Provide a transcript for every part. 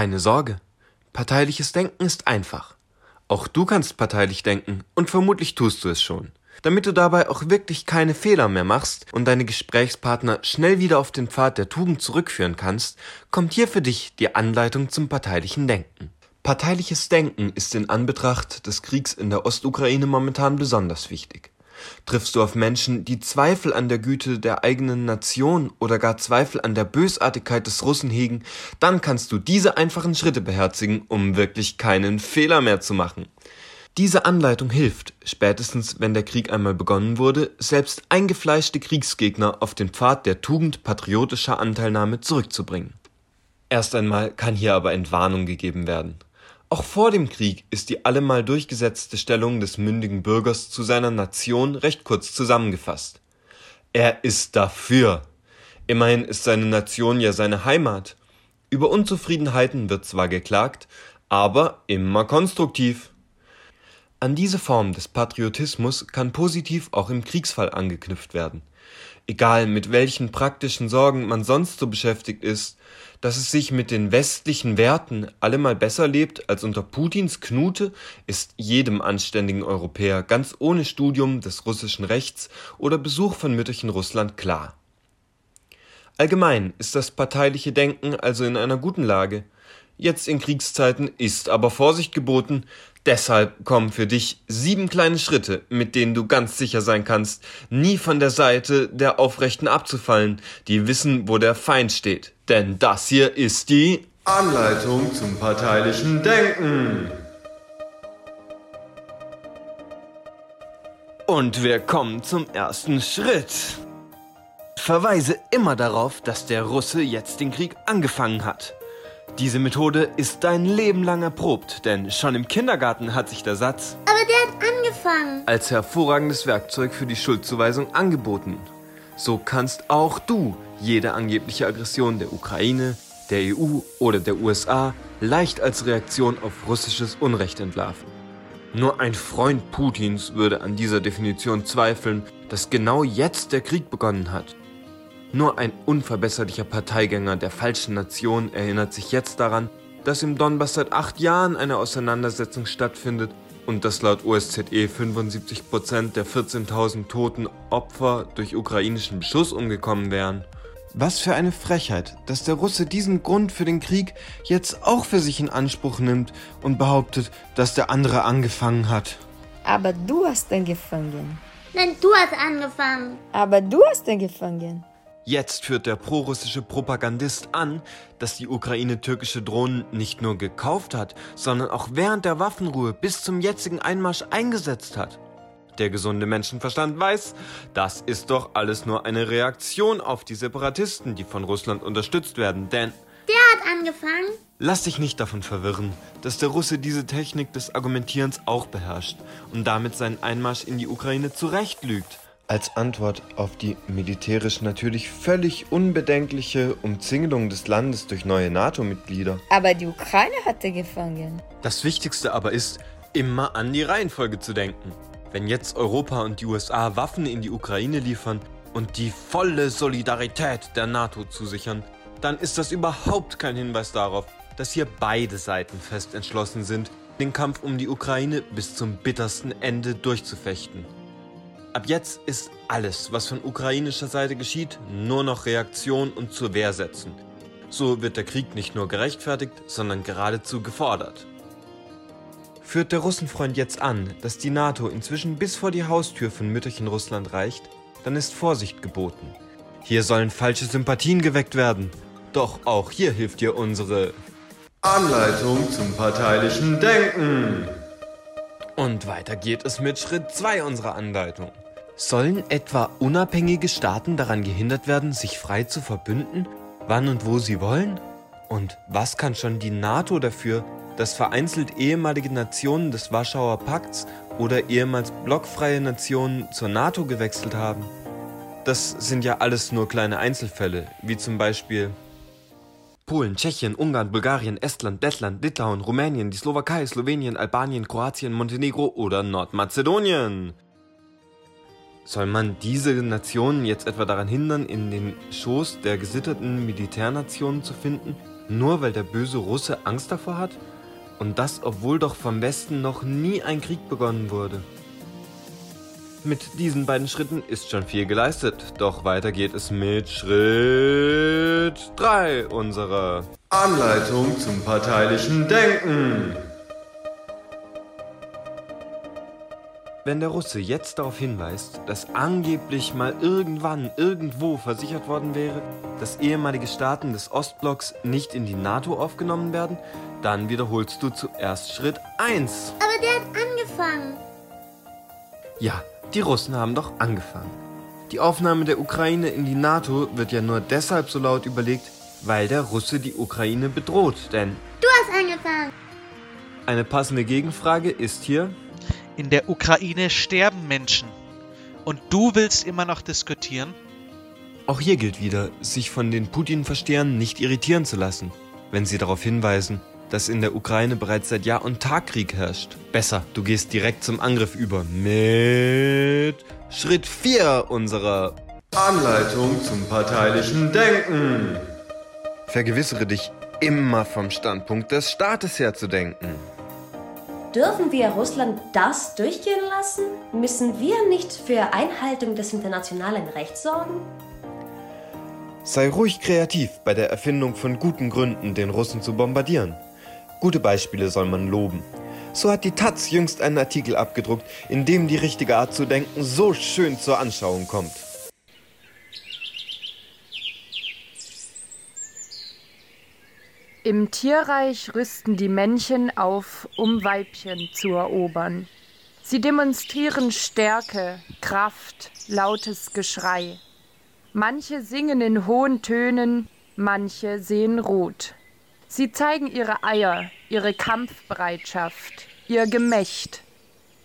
Keine Sorge. Parteiliches Denken ist einfach. Auch du kannst parteilich denken und vermutlich tust du es schon. Damit du dabei auch wirklich keine Fehler mehr machst und deine Gesprächspartner schnell wieder auf den Pfad der Tugend zurückführen kannst, kommt hier für dich die Anleitung zum parteilichen Denken. Parteiliches Denken ist in Anbetracht des Kriegs in der Ostukraine momentan besonders wichtig. Triffst du auf Menschen, die Zweifel an der Güte der eigenen Nation oder gar Zweifel an der Bösartigkeit des Russen hegen, dann kannst du diese einfachen Schritte beherzigen, um wirklich keinen Fehler mehr zu machen. Diese Anleitung hilft, spätestens wenn der Krieg einmal begonnen wurde, selbst eingefleischte Kriegsgegner auf den Pfad der Tugend patriotischer Anteilnahme zurückzubringen. Erst einmal kann hier aber Entwarnung gegeben werden. Auch vor dem Krieg ist die allemal durchgesetzte Stellung des mündigen Bürgers zu seiner Nation recht kurz zusammengefasst. Er ist dafür. Immerhin ist seine Nation ja seine Heimat. Über Unzufriedenheiten wird zwar geklagt, aber immer konstruktiv. An diese Form des Patriotismus kann positiv auch im Kriegsfall angeknüpft werden. Egal mit welchen praktischen Sorgen man sonst so beschäftigt ist, dass es sich mit den westlichen Werten allemal besser lebt als unter Putins Knute, ist jedem anständigen Europäer ganz ohne Studium des russischen Rechts oder Besuch von Mütterchen Russland klar. Allgemein ist das parteiliche Denken also in einer guten Lage. Jetzt in Kriegszeiten ist aber Vorsicht geboten, Deshalb kommen für dich sieben kleine Schritte, mit denen du ganz sicher sein kannst, nie von der Seite der Aufrechten abzufallen, die wissen, wo der Feind steht. Denn das hier ist die Anleitung zum parteilichen Denken. Und wir kommen zum ersten Schritt. Verweise immer darauf, dass der Russe jetzt den Krieg angefangen hat. Diese Methode ist dein Leben lang erprobt, denn schon im Kindergarten hat sich der Satz Aber der hat angefangen als hervorragendes Werkzeug für die Schuldzuweisung angeboten. So kannst auch du jede angebliche Aggression der Ukraine, der EU oder der USA leicht als Reaktion auf russisches Unrecht entlarven. Nur ein Freund Putins würde an dieser Definition zweifeln, dass genau jetzt der Krieg begonnen hat. Nur ein unverbesserlicher Parteigänger der falschen Nation erinnert sich jetzt daran, dass im Donbass seit acht Jahren eine Auseinandersetzung stattfindet und dass laut OSZE 75% der 14.000 toten Opfer durch ukrainischen Beschuss umgekommen wären. Was für eine Frechheit, dass der Russe diesen Grund für den Krieg jetzt auch für sich in Anspruch nimmt und behauptet, dass der andere angefangen hat. Aber du hast angefangen. Nein, du hast angefangen. Aber du hast angefangen. Jetzt führt der prorussische Propagandist an, dass die Ukraine türkische Drohnen nicht nur gekauft hat, sondern auch während der Waffenruhe bis zum jetzigen Einmarsch eingesetzt hat. Der gesunde Menschenverstand weiß, das ist doch alles nur eine Reaktion auf die Separatisten, die von Russland unterstützt werden, denn Der hat angefangen. Lass dich nicht davon verwirren, dass der Russe diese Technik des Argumentierens auch beherrscht und damit seinen Einmarsch in die Ukraine zurechtlügt. Als Antwort auf die militärisch natürlich völlig unbedenkliche Umzingelung des Landes durch neue NATO-Mitglieder. Aber die Ukraine hatte gefangen. Das Wichtigste aber ist, immer an die Reihenfolge zu denken. Wenn jetzt Europa und die USA Waffen in die Ukraine liefern und die volle Solidarität der NATO zusichern, dann ist das überhaupt kein Hinweis darauf, dass hier beide Seiten fest entschlossen sind, den Kampf um die Ukraine bis zum bittersten Ende durchzufechten. Ab jetzt ist alles, was von ukrainischer Seite geschieht, nur noch Reaktion und zur Wehr setzen. So wird der Krieg nicht nur gerechtfertigt, sondern geradezu gefordert. Führt der Russenfreund jetzt an, dass die NATO inzwischen bis vor die Haustür von Mütterchen Russland reicht, dann ist Vorsicht geboten. Hier sollen falsche Sympathien geweckt werden. Doch auch hier hilft dir unsere Anleitung zum parteilichen Denken. Und weiter geht es mit Schritt 2 unserer Anleitung. Sollen etwa unabhängige Staaten daran gehindert werden, sich frei zu verbünden, wann und wo sie wollen? Und was kann schon die NATO dafür, dass vereinzelt ehemalige Nationen des Warschauer Pakts oder ehemals blockfreie Nationen zur NATO gewechselt haben? Das sind ja alles nur kleine Einzelfälle, wie zum Beispiel Polen, Tschechien, Ungarn, Bulgarien, Estland, Lettland, Litauen, Rumänien, die Slowakei, Slowenien, Albanien, Kroatien, Montenegro oder Nordmazedonien. Soll man diese Nationen jetzt etwa daran hindern, in den Schoß der gesitterten Militärnationen zu finden, Nur weil der böse Russe Angst davor hat? Und das, obwohl doch vom Westen noch nie ein Krieg begonnen wurde. Mit diesen beiden Schritten ist schon viel geleistet, doch weiter geht es mit Schritt 3 unserer Anleitung zum parteilichen Denken. Wenn der Russe jetzt darauf hinweist, dass angeblich mal irgendwann irgendwo versichert worden wäre, dass ehemalige Staaten des Ostblocks nicht in die NATO aufgenommen werden, dann wiederholst du zuerst Schritt 1. Aber der hat angefangen. Ja, die Russen haben doch angefangen. Die Aufnahme der Ukraine in die NATO wird ja nur deshalb so laut überlegt, weil der Russe die Ukraine bedroht, denn Du hast angefangen. eine passende Gegenfrage ist hier, In der Ukraine sterben Menschen. Und du willst immer noch diskutieren? auch hier gilt wieder, sich von den Putin-Verstehern nicht irritieren zu lassen, wenn sie darauf hinweisen, dass in der Ukraine bereits seit Jahr und Tag Krieg herrscht. Besser, du gehst direkt zum Angriff über mit Schritt 4 unserer Anleitung zum parteilichen Denken. Vergewissere dich immer vom Standpunkt des Staates her zu denken. Dürfen wir Russland das durchgehen lassen? Müssen wir nicht für Einhaltung des internationalen Rechts sorgen? Sei ruhig kreativ bei der Erfindung von guten Gründen, den Russen zu bombardieren. Gute Beispiele soll man loben. So hat die Taz jüngst einen Artikel abgedruckt, in dem die richtige Art zu denken so schön zur Anschauung kommt. Im Tierreich rüsten die Männchen auf, um Weibchen zu erobern. Sie demonstrieren Stärke, Kraft, lautes Geschrei. Manche singen in hohen Tönen, manche sehen rot. Sie zeigen ihre Eier, ihre Kampfbereitschaft, ihr Gemächt.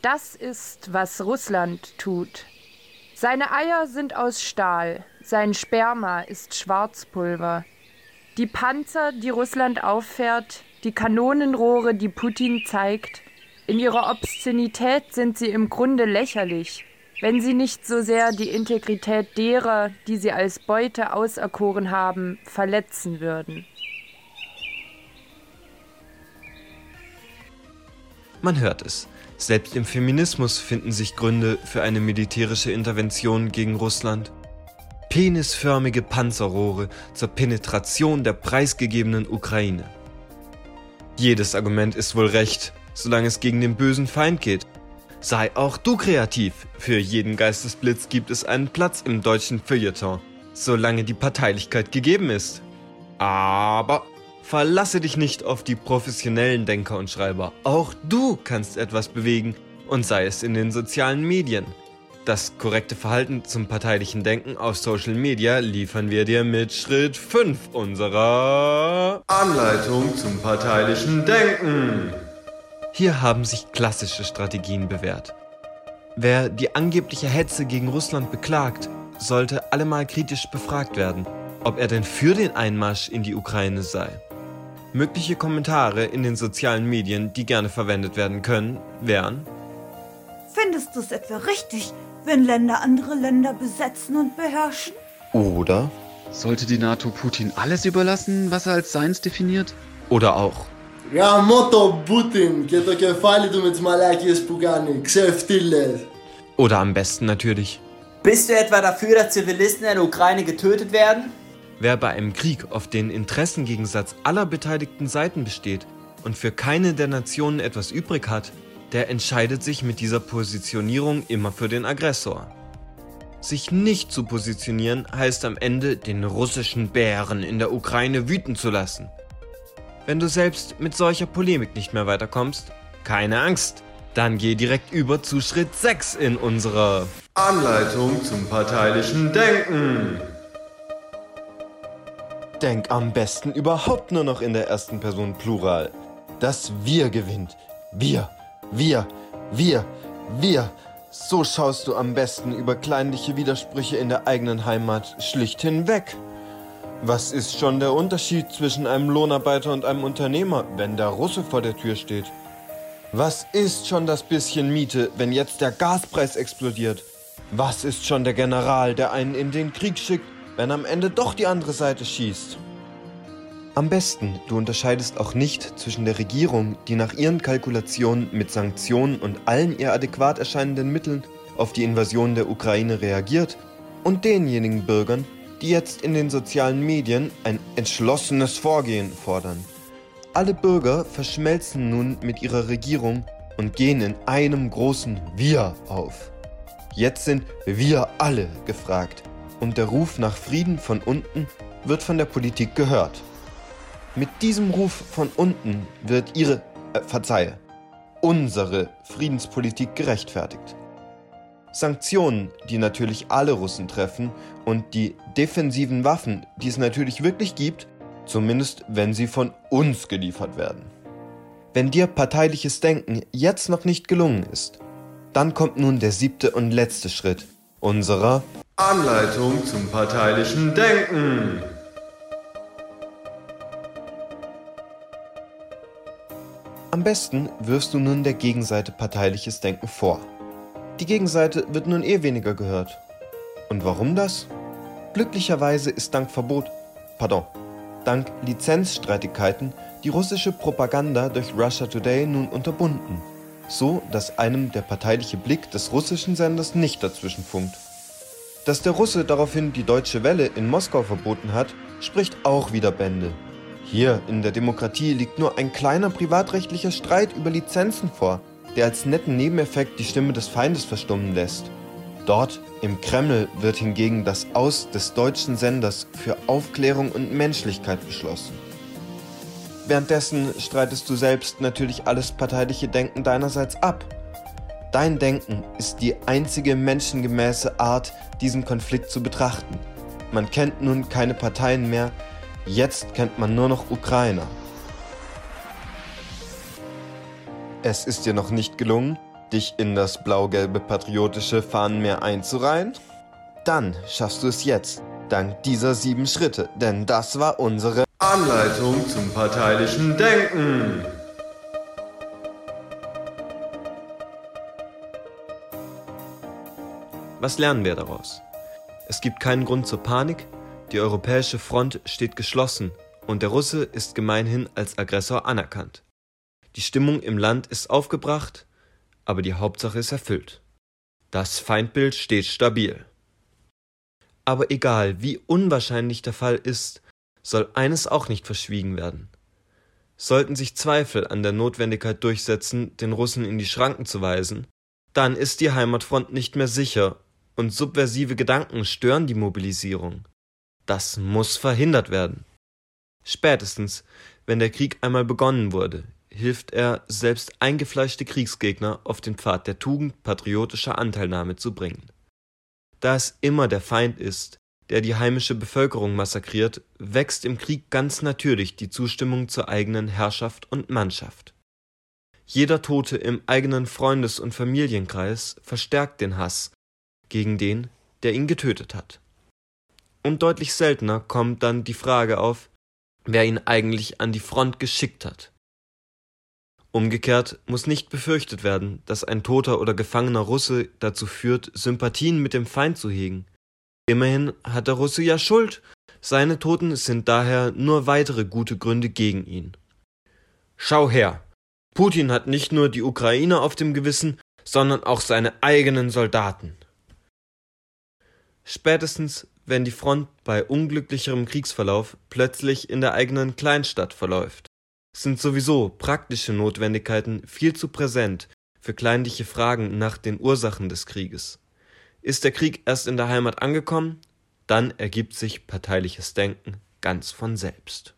Das ist, was Russland tut. Seine Eier sind aus Stahl, sein Sperma ist Schwarzpulver. Die Panzer, die Russland auffährt, die Kanonenrohre, die Putin zeigt, in ihrer Obszönität sind sie im Grunde lächerlich, wenn sie nicht so sehr die Integrität derer, die sie als Beute auserkoren haben, verletzen würden. Man hört es. Selbst im Feminismus finden sich Gründe für eine militärische Intervention gegen Russland. Penisförmige Panzerrohre zur Penetration der preisgegebenen Ukraine. Jedes Argument ist wohl recht, solange es gegen den bösen Feind geht. Sei auch du kreativ. Für jeden Geistesblitz gibt es einen Platz im deutschen Feuilleton, solange die Parteilichkeit gegeben ist. Aber verlasse dich nicht auf die professionellen Denker und Schreiber. Auch du kannst etwas bewegen und sei es in den sozialen Medien. Das korrekte Verhalten zum parteilichen Denken auf Social Media liefern wir dir mit Schritt 5 unserer Anleitung zum parteilichen Denken. Hier haben sich klassische Strategien bewährt. Wer die angebliche Hetze gegen Russland beklagt, sollte allemal kritisch befragt werden, ob er denn für den Einmarsch in die Ukraine sei. Mögliche Kommentare in den sozialen Medien, die gerne verwendet werden können, wären Findest du es etwa richtig, wenn Länder andere Länder besetzen und beherrschen? oder Sollte die NATO Putin alles überlassen, was er als seins definiert? oder auch Γαμώ τον Πούτιν και το κεφάλι του με τις μαλάκιες που κάνει. Ξεφτύλες. oder am besten natürlich Bist du etwa dafür, dass Zivilisten in der Ukraine getötet werden? Wer bei einem Krieg auf den Interessengegensatz aller beteiligten Seiten besteht und für keine der Nationen etwas übrig hat, der entscheidet sich mit dieser Positionierung immer für den Aggressor. Sich nicht zu positionieren heißt am Ende, den russischen Bären in der Ukraine wüten zu lassen. Wenn du selbst mit solcher Polemik nicht mehr weiterkommst, keine Angst. Dann geh direkt über zu Schritt 6 in unserer Anleitung zum parteilichen Denken. Denk am besten überhaupt nur noch in der ersten Person Plural. Das Wir gewinnt. Wir, wir, wir, wir. So schaust du am besten über kleinliche Widersprüche in der eigenen Heimat schlicht hinweg. Was ist schon der Unterschied zwischen einem Lohnarbeiter und einem Unternehmer, wenn der Russe vor der Tür steht? Was ist schon das bisschen Miete, wenn jetzt der Gaspreis explodiert? Was ist schon der General, der einen in den Krieg schickt, wenn am Ende doch die andere Seite schießt? Am besten, du unterscheidest auch nicht zwischen der Regierung, die nach ihren Kalkulationen mit Sanktionen und allen ihr adäquat erscheinenden Mitteln auf die Invasion der Ukraine reagiert, und denjenigen Bürgern, die jetzt in den sozialen Medien ein entschlossenes Vorgehen fordern. Alle Bürger verschmelzen nun mit ihrer Regierung und gehen in einem großen Wir auf. Jetzt sind wir alle gefragt und der Ruf nach Frieden von unten wird von der Politik gehört. Mit diesem Ruf von unten wird ihre, äh, verzeihe, unsere Friedenspolitik gerechtfertigt. Sanktionen, die natürlich alle Russen treffen und die defensiven Waffen, die es natürlich wirklich gibt, zumindest wenn sie von uns geliefert werden. Wenn dir parteiliches Denken jetzt noch nicht gelungen ist, dann kommt nun der siebte und letzte Schritt unserer Anleitung zum parteilichen Denken. Am besten wirfst du nun der Gegenseite parteiliches Denken vor. Die Gegenseite wird nun eh weniger gehört. Und warum das? Glücklicherweise ist dank Verbot, pardon, dank Lizenzstreitigkeiten die russische Propaganda durch Russia Today nun unterbunden, so dass einem der parteiliche Blick des russischen Senders nicht dazwischen funkt. Dass der Russe daraufhin die deutsche Welle in Moskau verboten hat, spricht auch wieder Bände. Hier in der Demokratie liegt nur ein kleiner privatrechtlicher Streit über Lizenzen vor, der als netten Nebeneffekt die Stimme des Feindes verstummen lässt. Dort im Kreml wird hingegen das Aus des deutschen Senders für Aufklärung und Menschlichkeit beschlossen. Währenddessen streitest du selbst natürlich alles parteiliche Denken deinerseits ab. Dein Denken ist die einzige menschengemäße Art, diesen Konflikt zu betrachten. Man kennt nun keine Parteien mehr, Jetzt kennt man nur noch Ukrainer. Es ist dir noch nicht gelungen, dich in das blau-gelbe patriotische Fahnenmeer einzureihen? Dann schaffst du es jetzt, dank dieser sieben Schritte, denn das war unsere Anleitung zum parteilichen Denken. Was lernen wir daraus? Es gibt keinen Grund zur Panik, die europäische Front steht geschlossen und der Russe ist gemeinhin als Aggressor anerkannt. Die Stimmung im Land ist aufgebracht, aber die Hauptsache ist erfüllt. Das Feindbild steht stabil. Aber egal, wie unwahrscheinlich der Fall ist, soll eines auch nicht verschwiegen werden. Sollten sich Zweifel an der Notwendigkeit durchsetzen, den Russen in die Schranken zu weisen, dann ist die Heimatfront nicht mehr sicher und subversive Gedanken stören die Mobilisierung. Das muss verhindert werden. Spätestens, wenn der Krieg einmal begonnen wurde, hilft er, selbst eingefleischte Kriegsgegner auf den Pfad der Tugend patriotischer Anteilnahme zu bringen. Da es immer der Feind ist, der die heimische Bevölkerung massakriert, wächst im Krieg ganz natürlich die Zustimmung zur eigenen Herrschaft und Mannschaft. Jeder Tote im eigenen Freundes- und Familienkreis verstärkt den Hass gegen den, der ihn getötet hat. Und deutlich seltener kommt dann die Frage auf, wer ihn eigentlich an die Front geschickt hat. Umgekehrt muss nicht befürchtet werden, dass ein toter oder gefangener Russe dazu führt, Sympathien mit dem Feind zu hegen. Immerhin hat der Russe ja Schuld, seine Toten sind daher nur weitere gute Gründe gegen ihn. Schau her, Putin hat nicht nur die Ukraine auf dem Gewissen, sondern auch seine eigenen Soldaten. Spätestens wenn die Front bei unglücklicherem Kriegsverlauf plötzlich in der eigenen Kleinstadt verläuft, sind sowieso praktische Notwendigkeiten viel zu präsent für kleinliche Fragen nach den Ursachen des Krieges. Ist der Krieg erst in der Heimat angekommen, dann ergibt sich parteiliches Denken ganz von selbst.